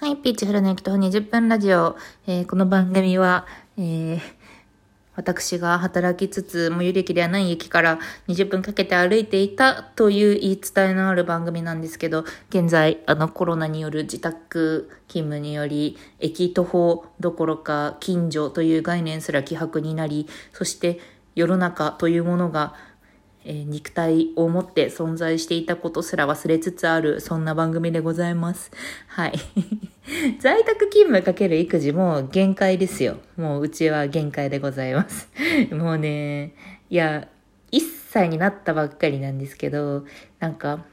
はい、ピーチフルネクト20分ラジオ。えー、この番組は、えー、私が働きつつ、最寄り駅ではない駅から20分かけて歩いていたという言い伝えのある番組なんですけど、現在、あのコロナによる自宅勤務により、駅徒歩どころか近所という概念すら希薄になり、そして世の中というものがえー、肉体を持って存在していたことすら忘れつつある、そんな番組でございます。はい。在宅勤務かける育児も限界ですよ。もううちは限界でございます。もうね、いや、1歳になったばっかりなんですけど、なんか、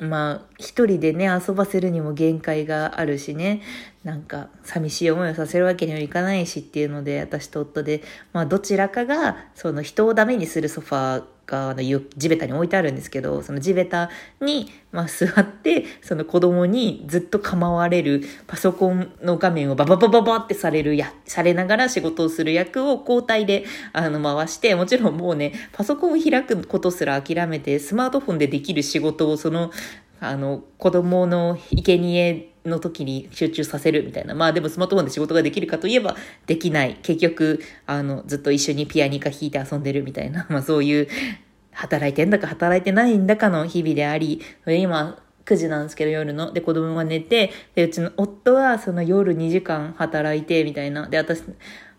まあ、一人でね、遊ばせるにも限界があるしね、なんか、寂しい思いをさせるわけにはいかないしっていうので、私と夫で、まあ、どちらかが、その人をダメにするソファーが、あの、地べたに置いてあるんですけど、その地べたに、まあ、座って、その子供にずっと構われるパソコンの画面をバババババってされるや、されながら仕事をする役を交代で、あの、回して、もちろんもうね、パソコンを開くことすら諦めて、スマートフォンでできる仕事をその、あの、子供の生贄の時に集中させるみたいな。まあでもスマートフォンで仕事ができるかといえばできない。結局、あの、ずっと一緒にピアニカ弾いて遊んでるみたいな。まあそういう、働いてんだか働いてないんだかの日々であり、今、9時なんですけど夜の。で、子供が寝て、で、うちの夫はその夜2時間働いて、みたいな。で、私、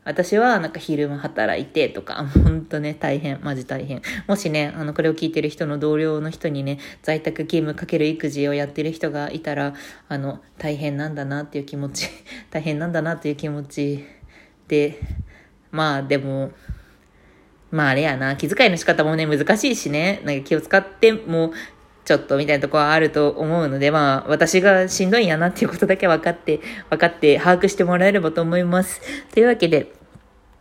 私はなんか昼間働いてとか、ほんとね、大変、マジ大変。もしね、あの、これを聞いてる人の同僚の人にね、在宅勤務かける育児をやってる人がいたら、あの、大変なんだなっていう気持ち、大変なんだなっていう気持ちで、まあでも、まああれやな、気遣いの仕方もね、難しいしね、なんか気を使っても、ちょっとみたいなとこはあると思うので、まあ、私がしんどいんやなっていうことだけ分かって、分かって把握してもらえればと思います。というわけで、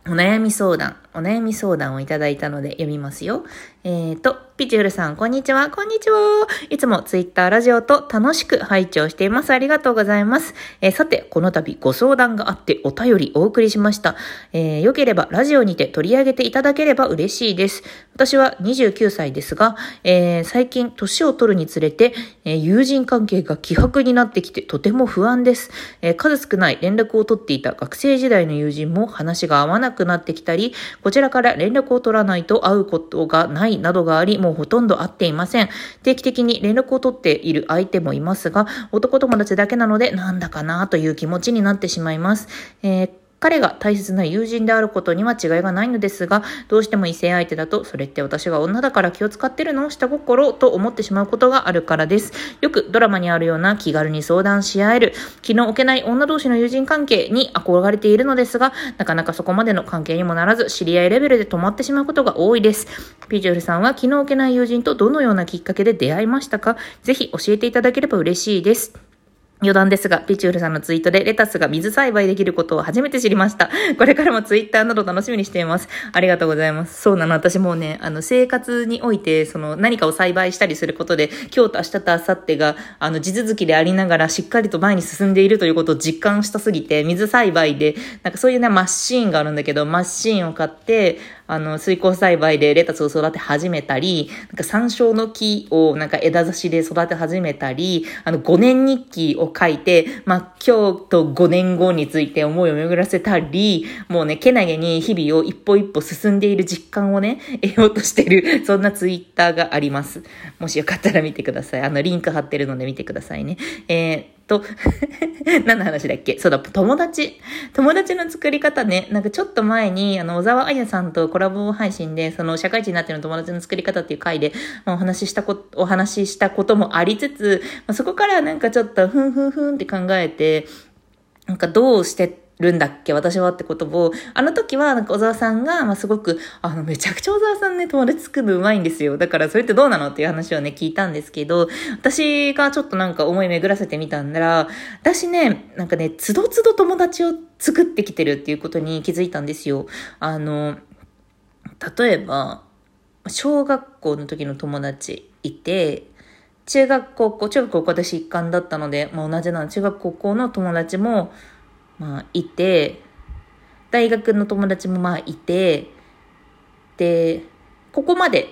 お悩み相談、お悩み相談をいただいたので読みますよ。えっ、ー、と、ピチュールさん、こんにちは、こんにちは。いつもツイッター、ラジオと楽しく拝聴しています。ありがとうございます。えー、さて、この度ご相談があってお便りお送りしました。えー、よければラジオにて取り上げていただければ嬉しいです。私は29歳ですが、えー、最近年を取るにつれて、えー、友人関係が希薄になってきてとても不安です。えー、数少ない連絡を取っていた学生時代の友人も話が合わなくなってきたり、こちらから連絡を取らないと会うことがないなどがあり、もうほとんど会っていません。定期的に連絡を取っている相手もいますが、男友達だけなのでなんだかなという気持ちになってしまいます。えー彼が大切な友人であることには違いがないのですが、どうしても異性相手だと、それって私が女だから気を使ってるの？下心と思ってしまうことがあるからです。よくドラマにあるような気軽に相談し合える、気の置けない女同士の友人関係に憧れているのですが、なかなかそこまでの関係にもならず、知り合いレベルで止まってしまうことが多いです。ピーチョルさんは気の置けない友人とどのようなきっかけで出会いましたか？ぜひ教えていただければ嬉しいです。余談ですが、ピチュールさんのツイートでレタスが水栽培できることを初めて知りました。これからもツイッターなど楽しみにしています。ありがとうございます。そうなの、私もうね、あの、生活において、その、何かを栽培したりすることで、今日と明日と明後日が、あの、地続きでありながら、しっかりと前に進んでいるということを実感したすぎて、水栽培で、なんかそういうね、マシーンがあるんだけど、マシーンを買って、あの、水耕栽培でレタスを育て始めたり、なんか山椒の木をなんか枝差しで育て始めたり、あの、5年日記を書いて、まあ、今日と5年後について思いを巡らせたり、もうね、けなげに日々を一歩一歩進んでいる実感をね、得ようとしてる、そんなツイッターがあります。もしよかったら見てください。あの、リンク貼ってるので見てくださいね。えーと、何の話だっけ？そうだ、友達。友達の作り方ね、なんかちょっと前に、あの、小沢彩さんとコラボ配信で、その、社会人になっての友達の作り方っていう回で、まあ、お話ししたこと、お話ししたこともありつつ、まあ、そこからなんかちょっと、ふんふんふんって考えて、なんかどうしてるんだっけ？私はってことを、あの時は、なんか小沢さんが、まあ、すごく、あの、めちゃくちゃ小沢さんね、友達作るのうまいんですよ。だから、それってどうなのっていう話をね、聞いたんですけど、私がちょっとなんか思い巡らせてみたんだら、私ね、なんかね、つどつど友達を作ってきてるっていうことに気づいたんですよ。あの、例えば、小学校の時の友達いて、中学高校、中学高校私一貫だったので、まあ、同じなの。中学校の友達も、まあ、いて、大学の友達もまあいて、で、ここまで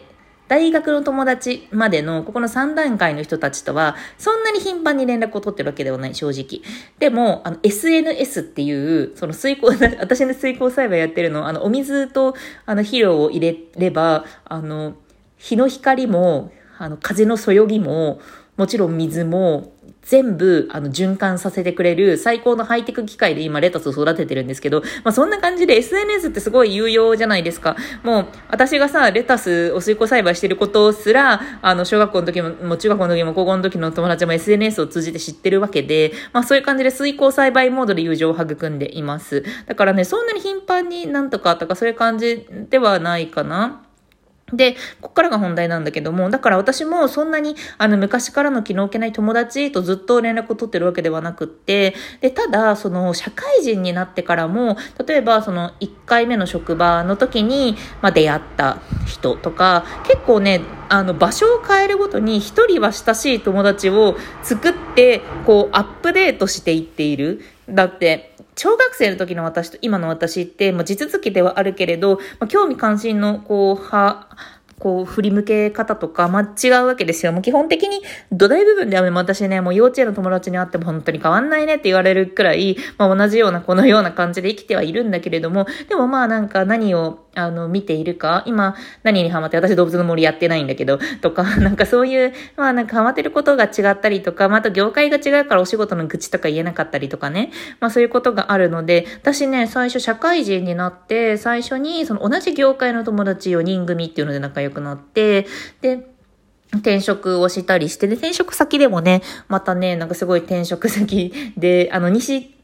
大学の友達までの、ここの3段階の人たちとは、そんなに頻繁に連絡を取ってるわけではない、正直。でも、あの、SNS っていう、その水耕、私の水耕栽培やってるの、あの、お水と、あの、肥料を入れれば、あの、日の光も、あの、風のそよぎも、もちろん水も、全部、あの、循環させてくれる最高のハイテク機械で今レタスを育ててるんですけど、まあそんな感じで SNS ってすごい有用じゃないですか。もう、私がさ、レタスお水耕栽培してることすら、あの、小学校の時も、もう中学校の時も高校の時の友達も SNS を通じて知ってるわけで、まあそういう感じで水耕栽培モードで友情を育んでいます。だからね、そんなに頻繁になんとかとかそういう感じではないかな。で、こっからが本題なんだけども、だから私もそんなに、あの、昔からの気の置けない友達とずっと連絡を取ってるわけではなくって、で、ただ、その、社会人になってからも、例えば、その、1回目の職場の時に、まあ、出会った人とか、結構ね、あの、場所を変えるごとに、一人は親しい友達を作って、こう、アップデートしていっている。だって、小学生の時の私と今の私って、まあ、地続きではあるけれど、まあ、興味関心の、こう、は、こう、振り向け方とか、まあ、違うわけですよ。もう基本的に土台部分ではね私ね、もう幼稚園の友達に会っても本当に変わんないねって言われるくらい、まあ、同じような、このような感じで生きてはいるんだけれども、でもまあなんか何を、あの、見ているか、今、何にハマって、私動物の森やってないんだけど、とか、なんかそういう、まあなんかハマってることが違ったりとか、まあ、あと業界が違うからお仕事の愚痴とか言えなかったりとかね、まあそういうことがあるので、私ね、最初社会人になって、最初にその同じ業界の友達4人組っていうので仲良くなって、で、転職をしたりして、で、転職先でもね、またね、なんかすごい転職先で、あの、西、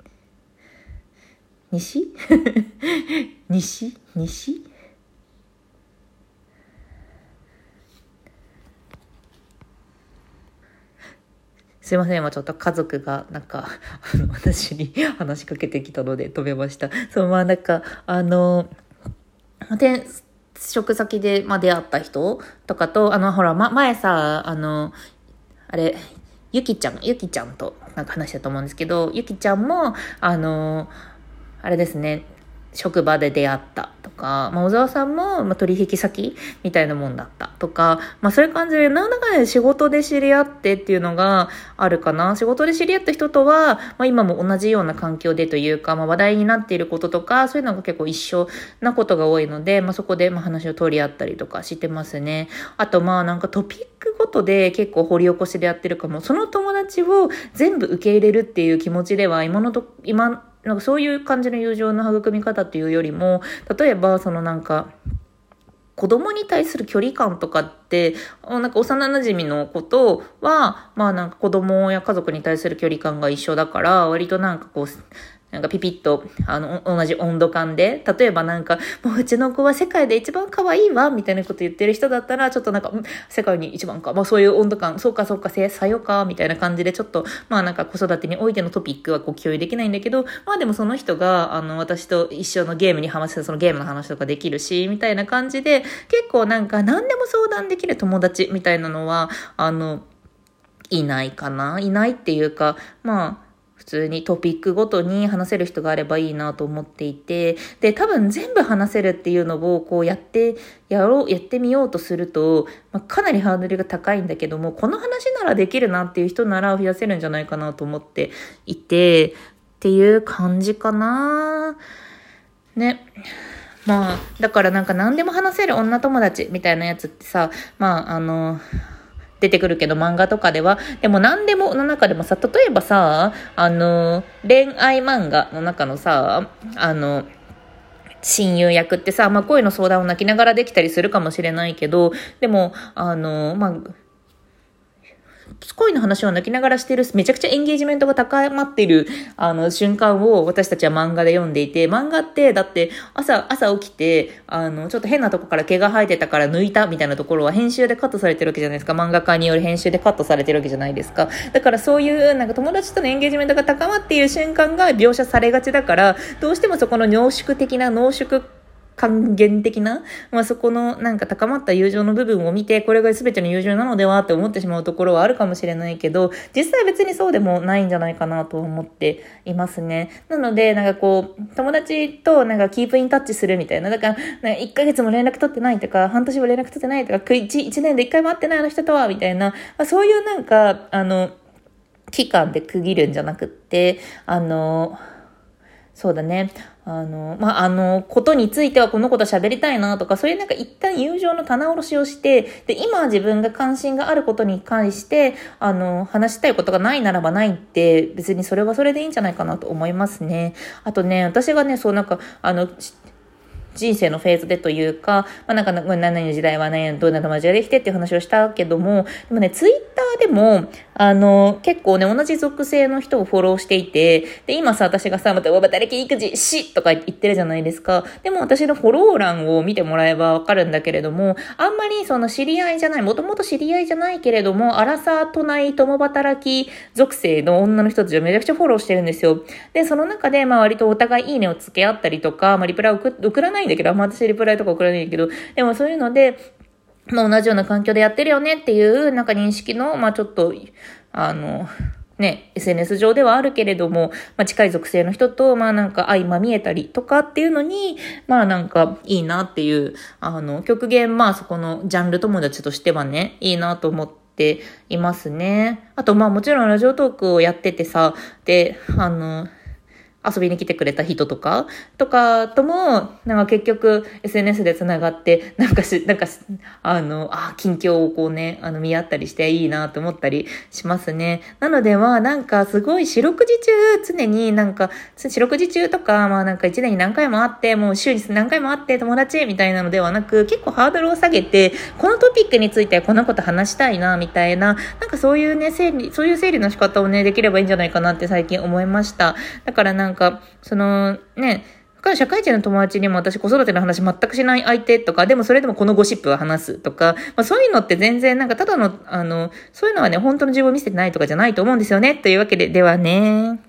西？西？西？すいません、今ちょっと家族が、なんか、私に話しかけてきたので止めました。そう、まあなんか、あの、転職先で、まあ、出会った人とかと、あの、ほら、ま、前さ、あの、あれ、ゆきちゃん、ゆきちゃんとなんか話したと思うんですけど、ゆきちゃんも、あの、あれですね、職場で出会ったとか、まあ、小沢さんも、まあ、取引先みたいなもんだったとか、まあ、そういう感じで、なんだかね、仕事で知り合ってっていうのがあるかな。仕事で知り合った人とは、まあ、今も同じような環境でというか、まあ、話題になっていることとか、そういうのが結構一緒なことが多いので、まあ、そこで、ま、話を取り合ったりとかしてますね。あと、まあ、なんかトピックごとで結構掘り起こしでやってるかも。その友達を全部受け入れるっていう気持ちでは、今のと、今、なんかそういう感じの友情の育み方というよりも、例えばそのなんか、子供に対する距離感とかって、なんか幼馴染のことは、まあなんか子供や家族に対する距離感が一緒だから、割となんかこう、なんかピピッと、あの、同じ温度感で、例えばなんか、もううちの子は世界で一番可愛いわ、みたいなこと言ってる人だったら、ちょっとなんか、世界に一番か、まあそういう温度感、そうかそうか、さよか、みたいな感じで、ちょっと、まあなんか子育てにおいてのトピックはこう共有できないんだけど、まあでもその人が、あの、私と一緒のゲームに話せそのゲームの話とかできるし、みたいな感じで、結構なんか何でも相談できる友達みたいなのは、あの、いないかな。いないっていうか、まあ、普通にトピックごとに話せる人があればいいなと思っていて、で、多分全部話せるっていうのをこうやって、やろう、やってみようとすると、まあ、かなりハードルが高いんだけども、この話ならできるなっていう人なら増やせるんじゃないかなと思っていて、っていう感じかなね。まあ、だからなんか何でも話せる女友達みたいなやつってさ、まあ、あの、出てくるけど漫画とかでは。でも何でもの中でもさ、例えばさ、あの、恋愛漫画の中のさ、あの、親友役ってさ、まあ、恋の相談を泣きながらできたりするかもしれないけど、でも、あの、まあ、恋の話を泣きながらしてる、めちゃくちゃエンゲージメントが高まっている、あの、瞬間を私たちは漫画で読んでいて、漫画って、だって、朝、朝起きて、あの、ちょっと変なとこから毛が生えてたから抜いたみたいなところは編集でカットされてるわけじゃないですか。漫画家による編集でカットされてるわけじゃないですか。だからそういう、なんか友達とのエンゲージメントが高まっている瞬間が描写されがちだから、どうしてもそこの濃縮的な濃縮還元的な、まあ、そこのなんか高まった友情の部分を見て、これが全ての友情なのではって思ってしまうところはあるかもしれないけど、実際別にそうでもないんじゃないかなと思っていますね。なので、なんかこう、友達となんかキープインタッチするみたいな。だから、なんか1ヶ月も連絡取ってないとか、半年も連絡取ってないとか、1, 1年で1回も会ってないあの人とは、みたいな、まあ、そういうなんか、あの、期間で区切るんじゃなくって、あの、そうだね。あの、まあ、あの、ことについてはこのこと喋りたいなとか、そういうなんか一旦友情の棚卸しをして、で、今自分が関心があることに関して、あの、話したいことがないならばないって、別にそれはそれでいいんじゃないかなと思いますね。あとね、私がね、そうなんか、あの、人生のフェーズでというか、まあ、なんか、何々の時代はね、どんな友達ができてっていう話をしたけども、でもね、ツイッターでも、あの、結構ね、同じ属性の人をフォローしていて、で、今さ、私がさ、また、働き育児、しとか言ってるじゃないですか。でも私のフォロー欄を見てもらえばわかるんだけれども、あんまりその知り合いじゃない、もともと知り合いじゃないけれども、アラサー都内共働き属性の女の人たちをめちゃくちゃフォローしてるんですよ。で、その中で、まあ割とお互いいいねを付け合ったりとか、まあリプラを送らないんだけど、ま私リプライとか送らないんだけど、でもそういうので、まあ、同じような環境でやってるよねっていう、なんか認識の、まあ、ちょっと、あの、ね、SNS 上ではあるけれども、まあ、近い属性の人と、まあなんか相まみえたりとかっていうのに、まあなんかいいなっていう、あの、極限、まあそこのジャンル友達としてはね、いいなと思っていますね。あとまあもちろんラジオトークをやっててさ、で、あの、遊びに来てくれた人とか、とかとも、なんか結局 SNS で繋がって、なんかし、なんかしあの、あ、近況をこうね、あの、見合ったりしていいなと思ったりしますね。なのでまあなんかすごい四六時中、常になんか、四六時中とか、まあなんか一年に何回も会って、もう週に何回も会って友達みたいなのではなく、結構ハードルを下げて、このトピックについてはこのこと話したいな、みたいな、なんかそういうね、整理、そういう整理の仕方をね、できればいいんじゃないかなって最近思いました。だからなんかなんか、その、ね、社会人の友達にも私子育ての話全くしない相手とか、でもそれでもこのゴシップは話すとか、まあ、そういうのって全然なんかただの、あの、そういうのはね、本当の自分を見せてないとかじゃないと思うんですよね。というわけで、ではね。